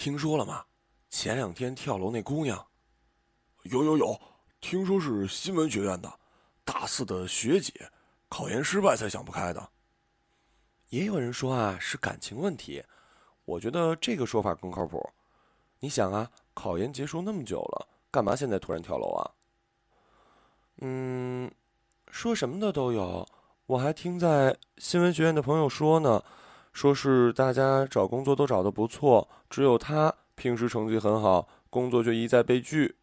听说了吗？前两天跳楼那姑娘，有有有，听说是新闻学院的大四的学姐，考研失败才想不开的。也有人说啊是感情问题，我觉得这个说法更靠谱。你想啊，考研结束那么久了，干嘛现在突然跳楼啊？嗯，说什么的都有。我还听在新闻学院的朋友说呢，说是大家找工作都找得不错，只有他平时成绩很好，工作却一再被拒。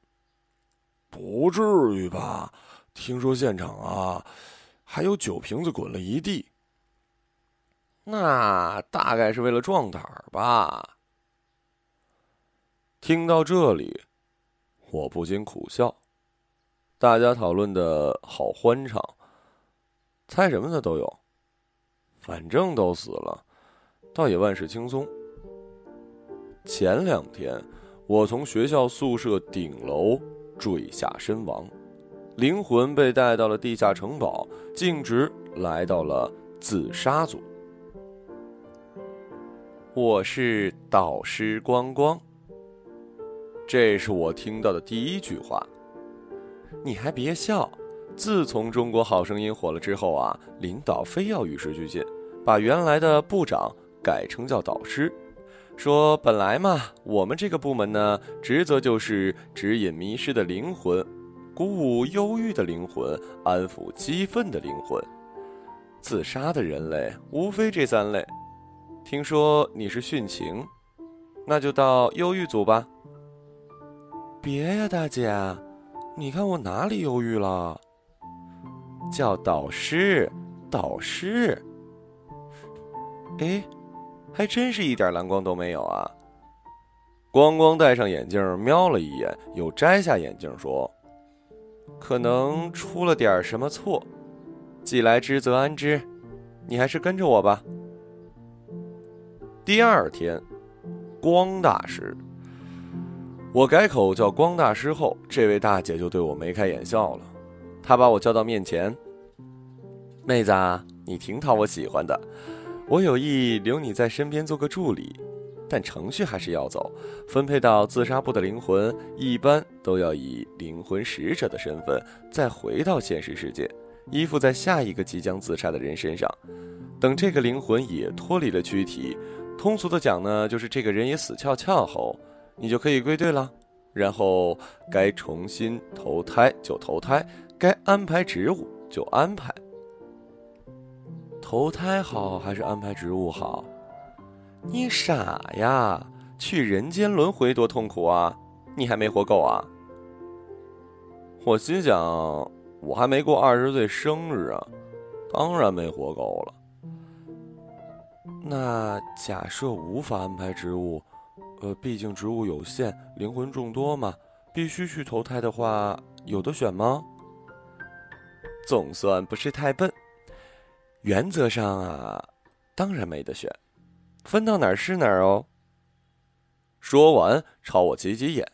不至于吧？听说现场啊，还有酒瓶子滚了一地。那大概是为了壮胆儿吧。听到这里，我不禁苦笑。大家讨论的好欢畅。猜什么的都有，反正都死了，倒也万事轻松。前两天，我从学校宿舍顶楼坠下身亡，灵魂被带到了地下城堡，径直来到了自杀组。我是导师光光，这是我听到的第一句话。你还别笑。自从《中国好声音》火了之后啊，领导非要与时俱进，把原来的部长改称叫导师，说本来嘛，我们这个部门呢，职责就是指引迷失的灵魂，鼓舞忧郁的灵魂，安抚激愤的灵魂，自杀的人类无非这三类。听说你是殉情，那就到忧郁组吧。别呀，大姐，你看我哪里忧郁了？叫导师，导师。哎，还真是一点蓝光都没有啊！光光戴上眼镜，瞄了一眼，又摘下眼镜，说：“可能出了点什么错，既来之则安之，你还是跟着我吧。”第二天，光大师，我改口叫光大师后，这位大姐就对我眉开眼笑了。她把我叫到面前，妹子，啊你挺讨我喜欢的，我有意留你在身边做个助理，但程序还是要走。分配到自杀部的灵魂，一般都要以灵魂使者的身份再回到现实世界，依附在下一个即将自杀的人身上。等这个灵魂也脱离了躯体，通俗的讲呢，就是这个人也死翘翘后，你就可以归队了。然后该重新投胎就投胎。该安排职务就安排，投胎好还是安排职务好？你傻呀！去人间轮回多痛苦啊！你还没活够啊！我心想，我还没过二十岁生日啊，当然没活够了。那假设无法安排职务，呃，毕竟职务有限，灵魂众多嘛，必须去投胎的话，有的选吗？总算不是太笨，原则上啊，当然没得选，分到哪儿是哪儿哦。说完，朝我挤挤眼。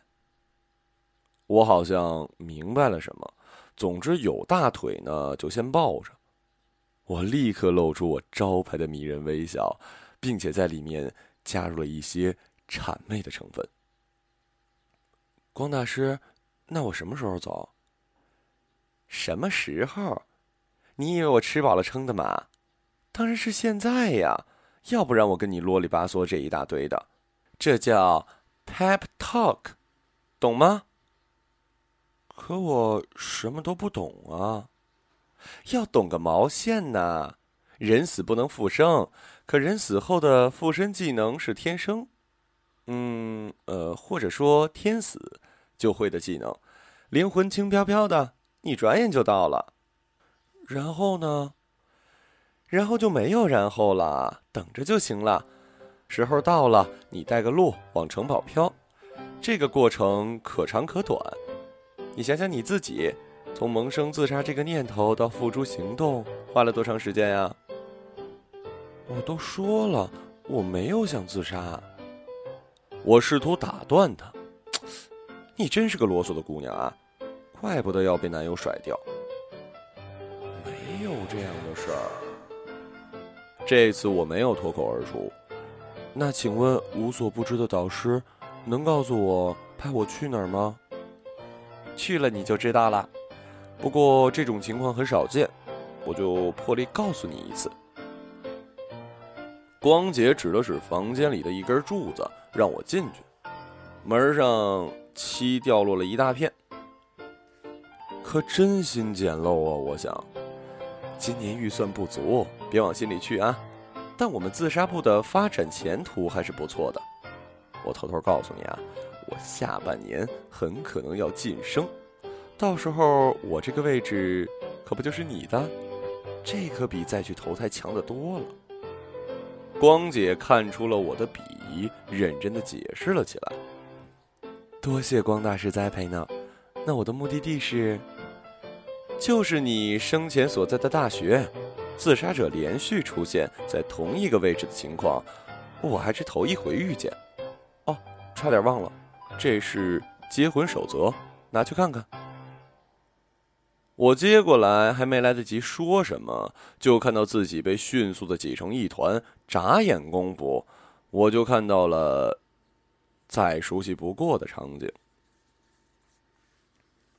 我好像明白了什么，总之有大腿呢，就先抱着。我立刻露出我招牌的迷人微笑，并且在里面加入了一些谄媚的成分。光大师，那我什么时候走？什么时候？你以为我吃饱了撑的吗？当然是现在呀！要不然我跟你啰里吧嗦这一大堆的，这叫 pep talk，懂吗？可我什么都不懂啊！要懂个毛线呢？人死不能复生，可人死后的附身技能是天生，嗯呃，或者说天死就会的技能，灵魂轻飘飘的。你转眼就到了，然后呢？然后就没有然后了，等着就行了。时候到了，你带个路往城堡飘，这个过程可长可短。你想想你自己，从萌生自杀这个念头到付诸行动，花了多长时间呀？我都说了，我没有想自杀。我试图打断他，你真是个啰嗦的姑娘啊！怪不得要被男友甩掉，有这样的事儿。这次我没有脱口而出，那请问无所不知的导师，能告诉我派我去哪儿吗？去了你就知道了。不过这种情况很少见，我就破例告诉你一次。光姐指了指房间里的一根柱子，让我进去。门上漆掉落了一大片，可真心简陋啊！我想，今年预算不足，别往心里去啊。但我们自杀部的发展前途还是不错的。我偷偷告诉你啊，我下半年很可能要晋升，到时候我这个位置可不就是你的？这可比再去投胎强得多了。光姐看出了我的鄙夷，认真的解释了起来。多谢光大师栽培呢。那我的目的地是，就是你生前所在的大学。自杀者连续出现在同一个位置的情况，我还是头一回遇见。哦，差点忘了，这是结魂守则，拿去看看。我接过来，还没来得及说什么，就看到自己被迅速的挤成一团。眨眼功夫，我就看到了再熟悉不过的场景：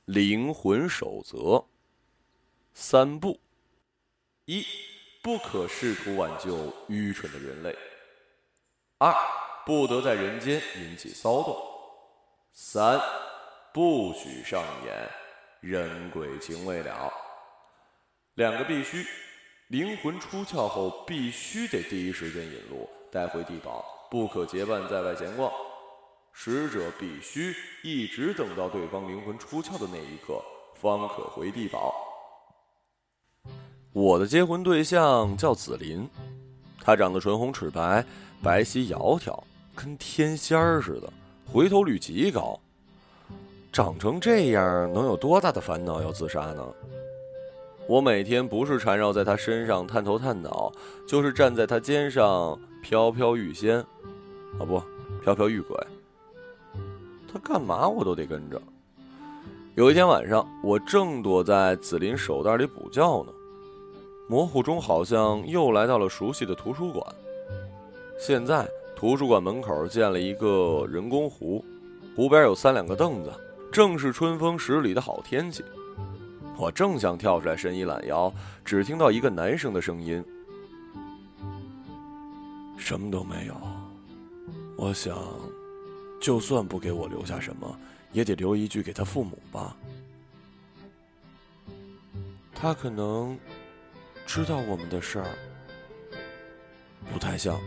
灵魂守则三步。一，不可试图挽救愚蠢的人类；二，不得在人间引起骚动；三，不许上演人鬼情未了。两个必须：灵魂出窍后必须得第一时间引路带回地堡，不可结伴在外闲逛；使者必须一直等到对方灵魂出窍的那一刻，方可回地堡。我的结婚对象叫紫林，她长得唇红齿白，白皙窈窕，跟天仙儿似的，回头率极高。长成这样，能有多大的烦恼要自杀呢？我每天不是缠绕在她身上探头探脑，就是站在她肩上飘飘欲仙，啊不，飘飘欲鬼。她干嘛我都得跟着。有一天晚上，我正躲在紫林手袋里补觉呢。模糊中，好像又来到了熟悉的图书馆。现在图书馆门口建了一个人工湖，湖边有三两个凳子，正是春风十里的好天气。我正想跳出来伸一懒腰，只听到一个男生的声音：“什么都没有。我想，就算不给我留下什么，也得留一句给他父母吧。他可能……”知道我们的事儿不太像，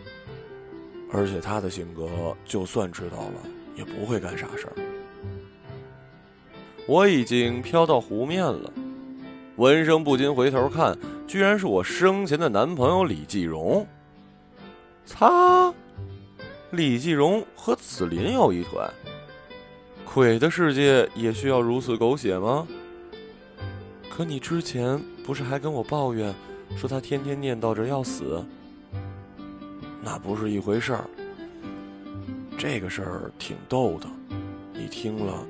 而且他的性格，就算知道了也不会干傻事儿。我已经飘到湖面了，闻声不禁回头看，居然是我生前的男朋友李继荣。擦，李继荣和紫林有一腿，鬼的世界也需要如此狗血吗？可你之前不是还跟我抱怨？说他天天念叨着要死，那不是一回事儿。这个事儿挺逗的，你听了，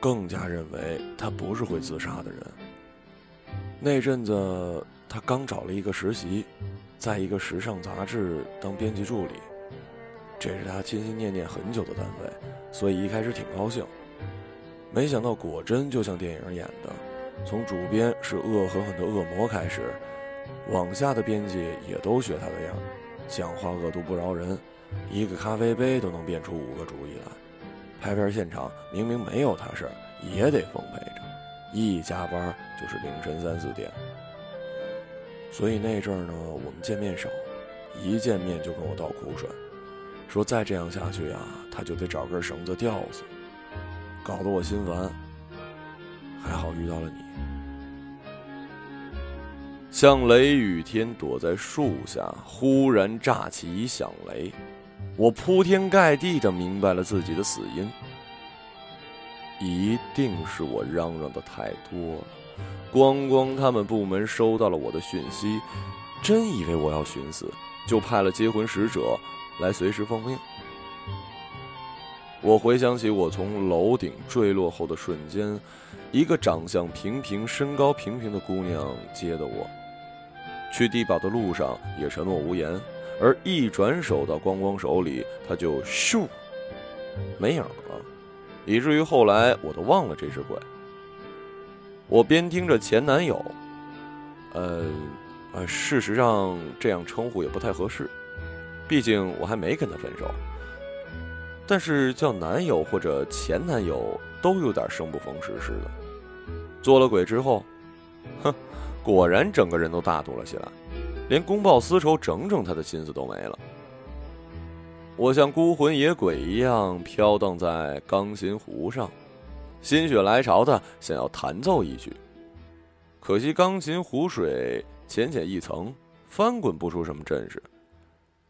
更加认为他不是会自杀的人。那阵子他刚找了一个实习，在一个时尚杂志当编辑助理，这是他心心念念很久的单位，所以一开始挺高兴。没想到果真就像电影演的，从主编是恶狠狠的恶魔开始。往下的编辑也都学他的样，讲话恶毒不饶人，一个咖啡杯都能变出五个主意来。拍片现场明明没有他事儿，也得奉陪着，一加班就是凌晨三四点。所以那阵儿呢，我们见面少，一见面就跟我倒苦水，说再这样下去呀，他就得找根绳子吊死，搞得我心烦。还好遇到了你。像雷雨天躲在树下，忽然炸起一响雷，我铺天盖地的明白了自己的死因。一定是我嚷嚷的太多了，光光他们部门收到了我的讯息，真以为我要寻死，就派了接魂使者来随时奉命。我回想起我从楼顶坠落后的瞬间，一个长相平平、身高平平的姑娘接的我。去地堡的路上也沉默无言，而一转手到光光手里，他就咻，没影了，以至于后来我都忘了这只鬼。我边听着前男友，呃，呃，事实上这样称呼也不太合适，毕竟我还没跟他分手。但是叫男友或者前男友都有点生不逢时似的。做了鬼之后，哼，果然整个人都大度了起来，连公报私仇、整整他的心思都没了。我像孤魂野鬼一样飘荡在钢琴湖上，心血来潮的想要弹奏一曲，可惜钢琴湖水浅浅一层，翻滚不出什么阵势。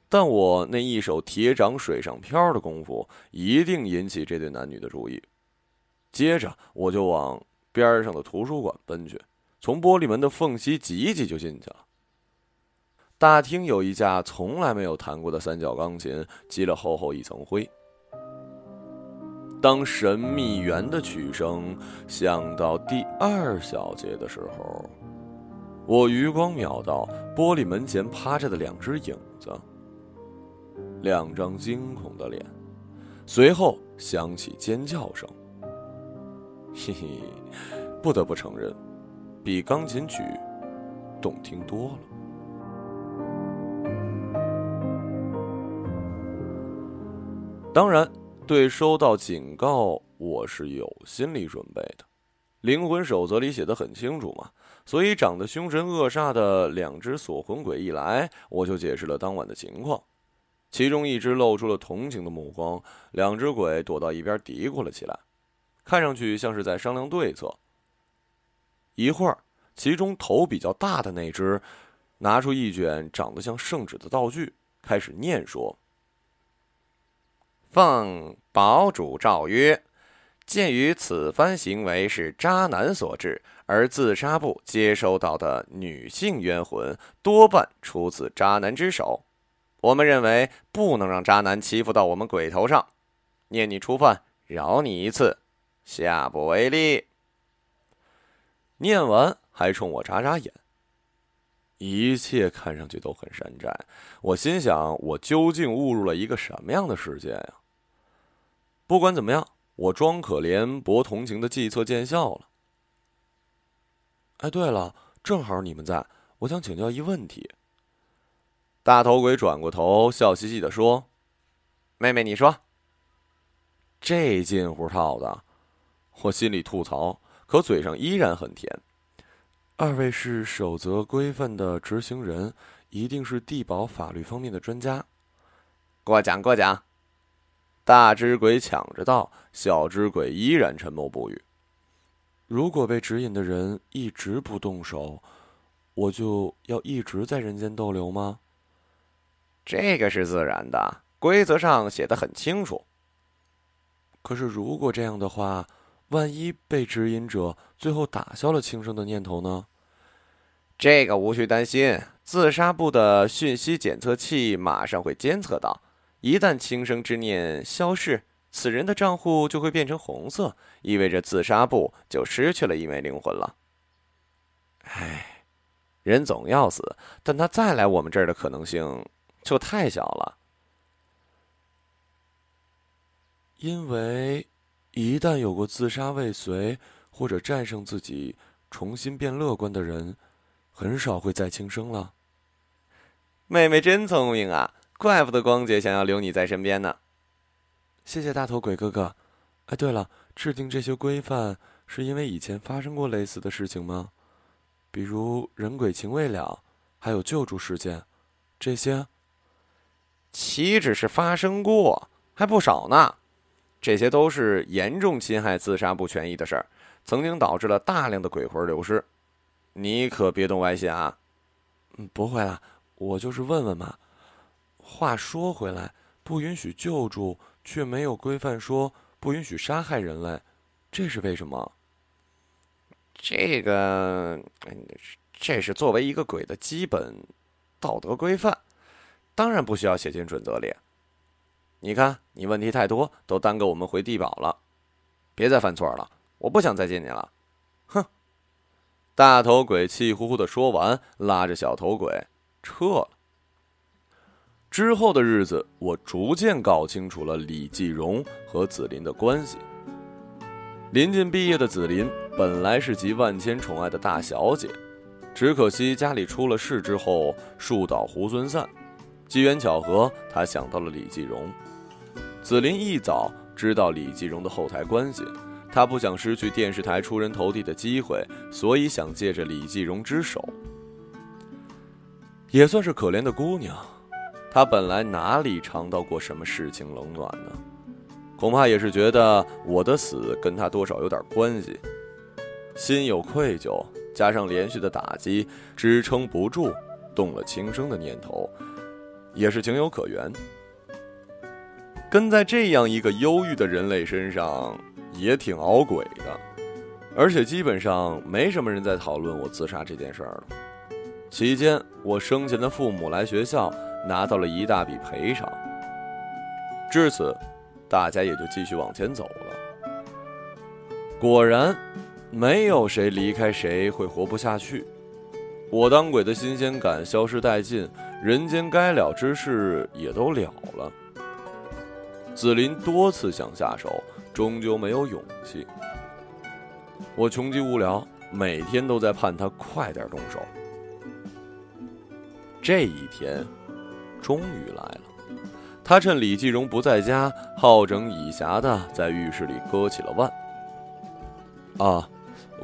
但我那一手铁掌水上漂的功夫，一定引起这对男女的注意。接着，我就往边上的图书馆奔去，从玻璃门的缝隙挤一挤就进去了。大厅有一架从来没有弹过的三角钢琴，积了厚厚一层灰。当神秘园的曲声响到第二小节的时候，我余光瞄到玻璃门前趴着的两只影子。两张惊恐的脸，随后响起尖叫声。嘿嘿，不得不承认，比钢琴曲动听多了。当然，对收到警告我是有心理准备的，灵魂守则里写的很清楚嘛。所以，长得凶神恶煞的两只锁魂鬼一来，我就解释了当晚的情况。其中一只露出了同情的目光，两只鬼躲到一边嘀咕了起来，看上去像是在商量对策。一会儿，其中头比较大的那只拿出一卷长得像圣旨的道具，开始念说：“奉堡主诏曰，鉴于此番行为是渣男所致，而自杀部接收到的女性冤魂多半出自渣男之手。”我们认为不能让渣男欺负到我们鬼头上，念你初犯，饶你一次，下不为例。念完还冲我眨眨眼，一切看上去都很山寨。我心想：我究竟误入了一个什么样的世界呀？不管怎么样，我装可怜博同情的计策见效了。哎，对了，正好你们在，我想请教一问题。大头鬼转过头，笑嘻嘻的说：“妹妹，你说。”这近乎套的，我心里吐槽，可嘴上依然很甜。二位是守则规范的执行人，一定是地保法律方面的专家。过奖过奖。大只鬼抢着道，小只鬼依然沉默不语。如果被指引的人一直不动手，我就要一直在人间逗留吗？这个是自然的，规则上写的很清楚。可是，如果这样的话，万一被指引者最后打消了轻生的念头呢？这个无需担心，自杀部的讯息检测器马上会监测到。一旦轻生之念消逝，此人的账户就会变成红色，意味着自杀部就失去了一枚灵魂了。唉，人总要死，但他再来我们这儿的可能性……就太小了，因为一旦有过自杀未遂或者战胜自己重新变乐观的人，很少会再轻生了。妹妹真聪明啊，怪不得光姐想要留你在身边呢。谢谢大头鬼哥哥。哎，对了，制定这些规范是因为以前发生过类似的事情吗？比如人鬼情未了，还有救助事件，这些。岂止是发生过，还不少呢。这些都是严重侵害自杀部权益的事儿，曾经导致了大量的鬼魂流失。你可别动歪心啊！嗯，不会啦，我就是问问嘛。话说回来，不允许救助，却没有规范说不允许杀害人类，这是为什么？这个，这是作为一个鬼的基本道德规范。当然不需要写进准则里。你看，你问题太多，都耽搁我们回地堡了。别再犯错了，我不想再见你了。哼！大头鬼气呼呼的说完，拉着小头鬼撤了。之后的日子，我逐渐搞清楚了李继荣和紫琳的关系。临近毕业的紫琳本来是集万千宠爱的大小姐，只可惜家里出了事之后，树倒猢狲散。机缘巧合，他想到了李继荣。紫琳一早知道李继荣的后台关系，她不想失去电视台出人头地的机会，所以想借着李继荣之手，也算是可怜的姑娘。她本来哪里尝到过什么世情冷暖呢？恐怕也是觉得我的死跟她多少有点关系，心有愧疚，加上连续的打击支撑不住，动了轻生的念头，也是情有可原。跟在这样一个忧郁的人类身上，也挺熬鬼的，而且基本上没什么人在讨论我自杀这件事儿了。期间，我生前的父母来学校。拿到了一大笔赔偿。至此，大家也就继续往前走了。果然，没有谁离开谁会活不下去。我当鬼的新鲜感消失殆尽，人间该了之事也都了了。紫林多次想下手，终究没有勇气。我穷极无聊，每天都在盼他快点动手。这一天。终于来了，他趁李继荣不在家，好整以暇的在浴室里割起了腕。啊，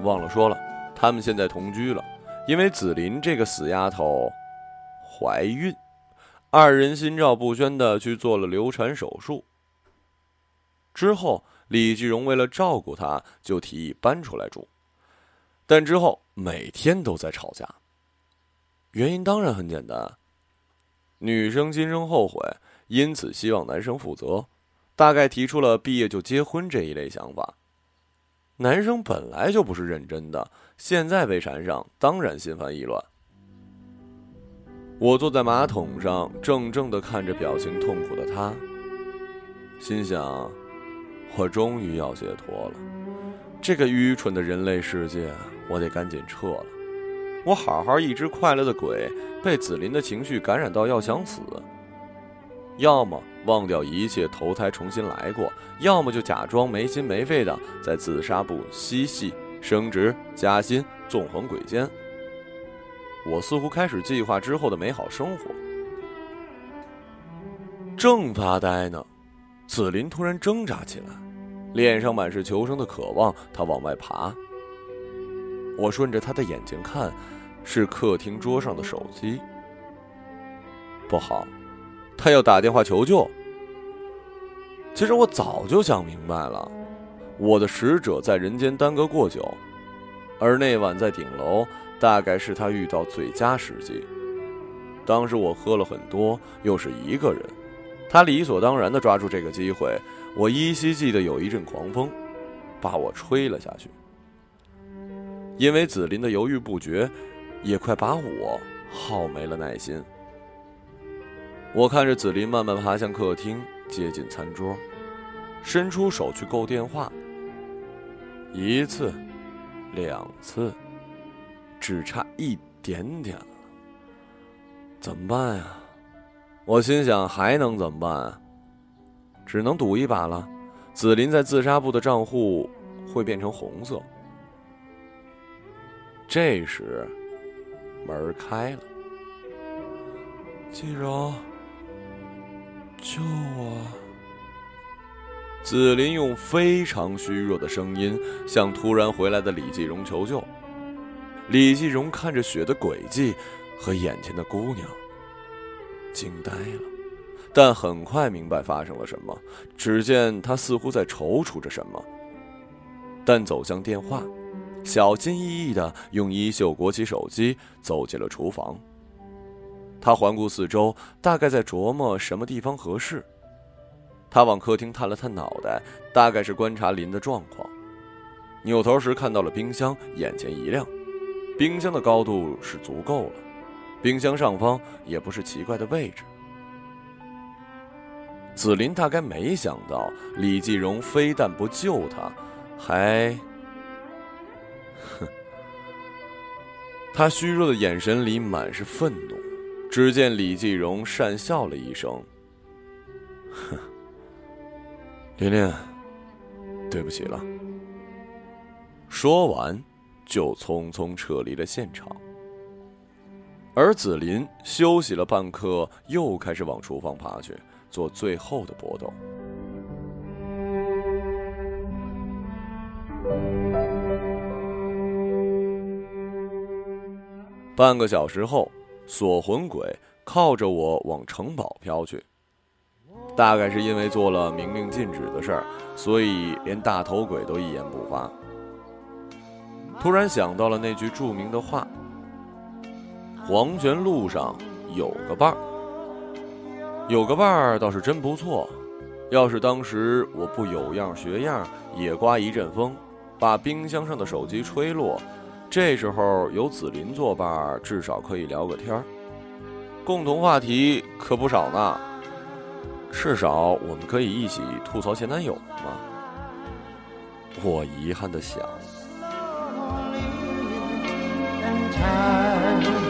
忘了说了，他们现在同居了，因为紫林这个死丫头怀孕，二人心照不宣的去做了流产手术。之后，李继荣为了照顾她，就提议搬出来住，但之后每天都在吵架，原因当然很简单。女生今生后悔，因此希望男生负责，大概提出了毕业就结婚这一类想法。男生本来就不是认真的，现在被缠上，当然心烦意乱。我坐在马桶上，怔怔的看着表情痛苦的他，心想：我终于要解脱了，这个愚蠢的人类世界，我得赶紧撤了。我好好一只快乐的鬼，被紫琳的情绪感染到要想死，要么忘掉一切投胎重新来过，要么就假装没心没肺的在自杀部嬉戏、升职加薪、纵横鬼间。我似乎开始计划之后的美好生活。正发呆呢，紫林突然挣扎起来，脸上满是求生的渴望，他往外爬。我顺着他的眼睛看，是客厅桌上的手机。不好，他要打电话求救。其实我早就想明白了，我的使者在人间耽搁过久，而那晚在顶楼，大概是他遇到最佳时机。当时我喝了很多，又是一个人，他理所当然的抓住这个机会。我依稀记得有一阵狂风，把我吹了下去。因为紫林的犹豫不决，也快把我耗没了耐心。我看着紫林慢慢爬向客厅，接近餐桌，伸出手去够电话。一次，两次，只差一点点了。怎么办呀？我心想，还能怎么办？只能赌一把了。紫林在自杀部的账户会变成红色。这时，门开了。季柔，救我！紫林用非常虚弱的声音向突然回来的李继荣求救。李继荣看着雪的轨迹和眼前的姑娘，惊呆了，但很快明白发生了什么。只见他似乎在踌躇着什么，但走向电话。小心翼翼的用衣袖裹起手机，走进了厨房。他环顾四周，大概在琢磨什么地方合适。他往客厅探了探脑袋，大概是观察林的状况。扭头时看到了冰箱，眼前一亮。冰箱的高度是足够了，冰箱上方也不是奇怪的位置。紫林大概没想到李继荣非但不救他，还……哼，他虚弱的眼神里满是愤怒，只见李继荣讪笑了一声：“哼，琳琳，对不起了。”说完，就匆匆撤离了现场。而紫林休息了半刻，又开始往厨房爬去，做最后的搏斗。半个小时后，锁魂鬼靠着我往城堡飘去。大概是因为做了明令禁止的事儿，所以连大头鬼都一言不发。突然想到了那句著名的话：“黄泉路上有个伴儿，有个伴儿倒是真不错。要是当时我不有样学样，也刮一阵风，把冰箱上的手机吹落。”这时候有紫林作伴，至少可以聊个天儿，共同话题可不少呢。至少我们可以一起吐槽前男友嘛。我遗憾的想。and time.